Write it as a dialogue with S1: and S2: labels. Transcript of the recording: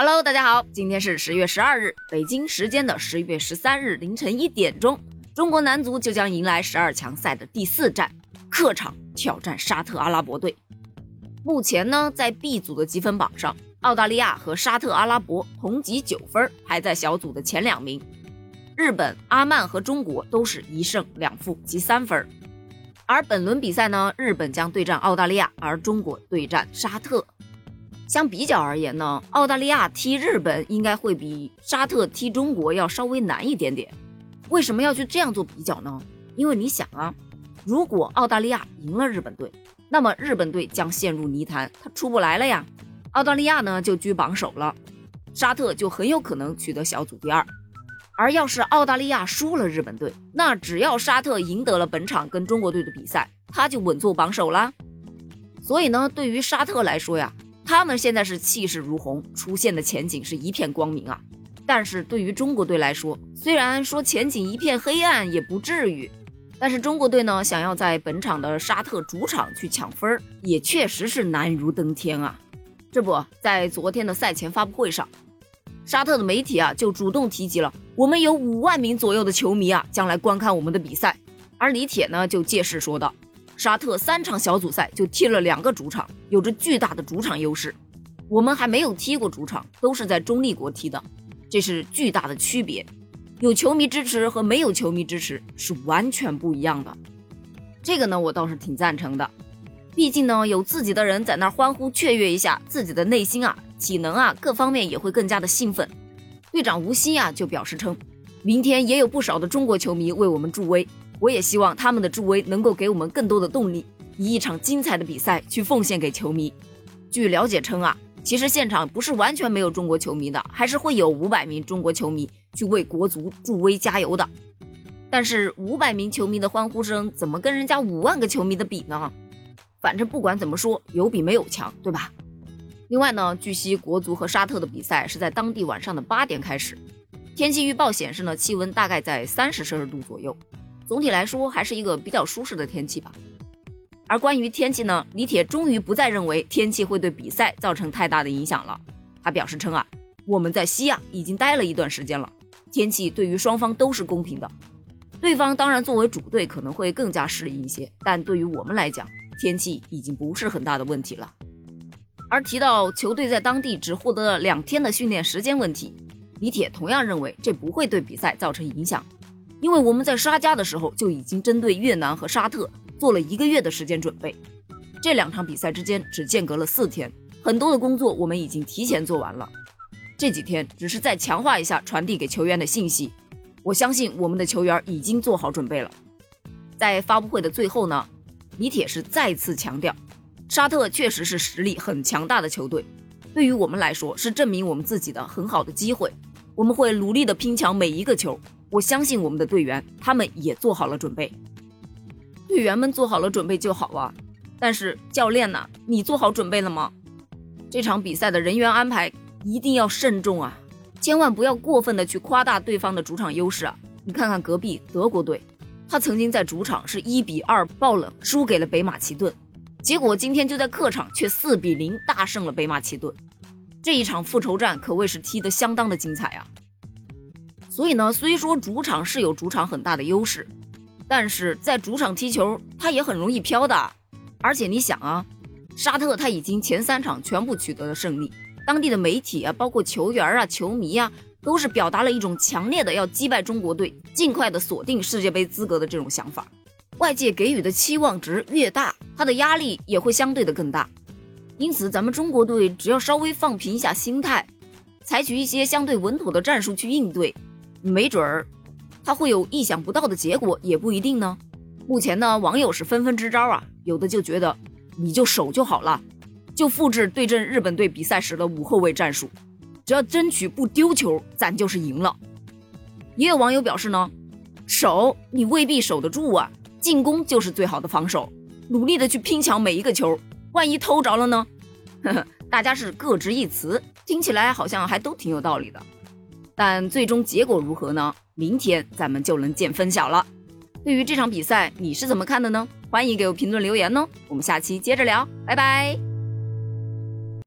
S1: Hello，大家好，今天是十月十二日，北京时间的十月十三日凌晨一点钟，中国男足就将迎来十二强赛的第四战，客场挑战沙特阿拉伯队。目前呢，在 B 组的积分榜上，澳大利亚和沙特阿拉伯同积九分，排在小组的前两名。日本、阿曼和中国都是一胜两负，积三分。而本轮比赛呢，日本将对战澳大利亚，而中国对战沙特。相比较而言呢，澳大利亚踢日本应该会比沙特踢中国要稍微难一点点。为什么要去这样做比较呢？因为你想啊，如果澳大利亚赢了日本队，那么日本队将陷入泥潭，他出不来了呀。澳大利亚呢就居榜首了，沙特就很有可能取得小组第二。而要是澳大利亚输了日本队，那只要沙特赢得了本场跟中国队的比赛，他就稳坐榜首啦。所以呢，对于沙特来说呀。他们现在是气势如虹，出现的前景是一片光明啊！但是对于中国队来说，虽然说前景一片黑暗也不至于，但是中国队呢，想要在本场的沙特主场去抢分儿，也确实是难如登天啊！这不在昨天的赛前发布会上，沙特的媒体啊就主动提及了，我们有五万名左右的球迷啊将来观看我们的比赛，而李铁呢就借势说道。沙特三场小组赛就踢了两个主场，有着巨大的主场优势。我们还没有踢过主场，都是在中立国踢的，这是巨大的区别。有球迷支持和没有球迷支持是完全不一样的。这个呢，我倒是挺赞成的。毕竟呢，有自己的人在那儿欢呼雀跃一下，自己的内心啊、体能啊各方面也会更加的兴奋。队长吴曦啊就表示称，明天也有不少的中国球迷为我们助威。我也希望他们的助威能够给我们更多的动力，以一场精彩的比赛去奉献给球迷。据了解称啊，其实现场不是完全没有中国球迷的，还是会有五百名中国球迷去为国足助威加油的。但是五百名球迷的欢呼声怎么跟人家五万个球迷的比呢？反正不管怎么说，有比没有强，对吧？另外呢，据悉国足和沙特的比赛是在当地晚上的八点开始，天气预报显示呢，气温大概在三十摄氏度左右。总体来说，还是一个比较舒适的天气吧。而关于天气呢，李铁终于不再认为天气会对比赛造成太大的影响了。他表示称啊，我们在西亚已经待了一段时间了，天气对于双方都是公平的。对方当然作为主队可能会更加适应一些，但对于我们来讲，天气已经不是很大的问题了。而提到球队在当地只获得了两天的训练时间问题，李铁同样认为这不会对比赛造成影响。因为我们在沙加的时候就已经针对越南和沙特做了一个月的时间准备，这两场比赛之间只间隔了四天，很多的工作我们已经提前做完了，这几天只是再强化一下传递给球员的信息。我相信我们的球员已经做好准备了。在发布会的最后呢，李铁是再次强调，沙特确实是实力很强大的球队，对于我们来说是证明我们自己的很好的机会，我们会努力的拼抢每一个球。我相信我们的队员，他们也做好了准备。队员们做好了准备就好啊，但是教练呢？你做好准备了吗？这场比赛的人员安排一定要慎重啊，千万不要过分的去夸大对方的主场优势啊！你看看隔壁德国队，他曾经在主场是一比二爆冷输给了北马其顿，结果今天就在客场却四比零大胜了北马其顿，这一场复仇战可谓是踢得相当的精彩啊！所以呢，虽说主场是有主场很大的优势，但是在主场踢球，他也很容易飘的。而且你想啊，沙特他已经前三场全部取得了胜利，当地的媒体啊，包括球员啊、球迷啊，都是表达了一种强烈的要击败中国队，尽快的锁定世界杯资格的这种想法。外界给予的期望值越大，他的压力也会相对的更大。因此，咱们中国队只要稍微放平一下心态，采取一些相对稳妥的战术去应对。没准儿，他会有意想不到的结果，也不一定呢。目前呢，网友是纷纷支招啊，有的就觉得你就守就好了，就复制对阵日本队比赛时的五后卫战术，只要争取不丢球，咱就是赢了。也有网友表示呢，守你未必守得住啊，进攻就是最好的防守，努力的去拼抢每一个球，万一偷着了呢？呵呵，大家是各执一词，听起来好像还都挺有道理的。但最终结果如何呢？明天咱们就能见分晓了。对于这场比赛，你是怎么看的呢？欢迎给我评论留言哦。我们下期接着聊，拜拜。